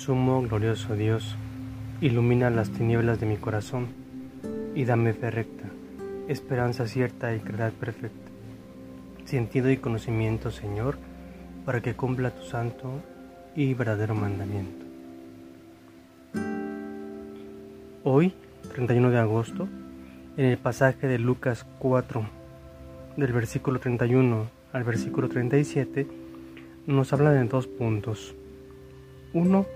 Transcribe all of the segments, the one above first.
Sumo glorioso Dios, ilumina las tinieblas de mi corazón y dame fe recta, esperanza cierta y caridad perfecta, sentido y conocimiento, Señor, para que cumpla tu santo y verdadero mandamiento. Hoy, 31 de agosto, en el pasaje de Lucas 4, del versículo 31 al versículo 37, nos habla de dos puntos. Uno,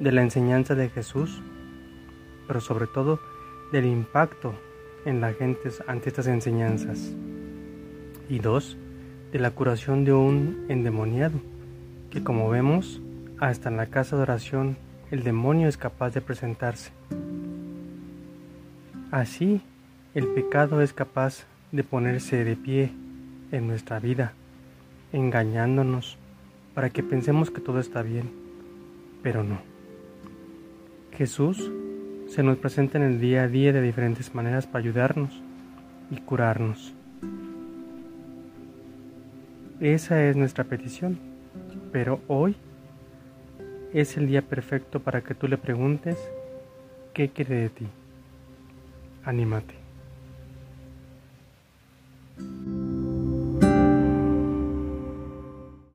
de la enseñanza de Jesús, pero sobre todo del impacto en la gente ante estas enseñanzas. Y dos, de la curación de un endemoniado, que como vemos, hasta en la casa de oración el demonio es capaz de presentarse. Así, el pecado es capaz de ponerse de pie en nuestra vida, engañándonos para que pensemos que todo está bien, pero no. Jesús se nos presenta en el día a día de diferentes maneras para ayudarnos y curarnos. Esa es nuestra petición, pero hoy es el día perfecto para que tú le preguntes qué quiere de ti. Anímate.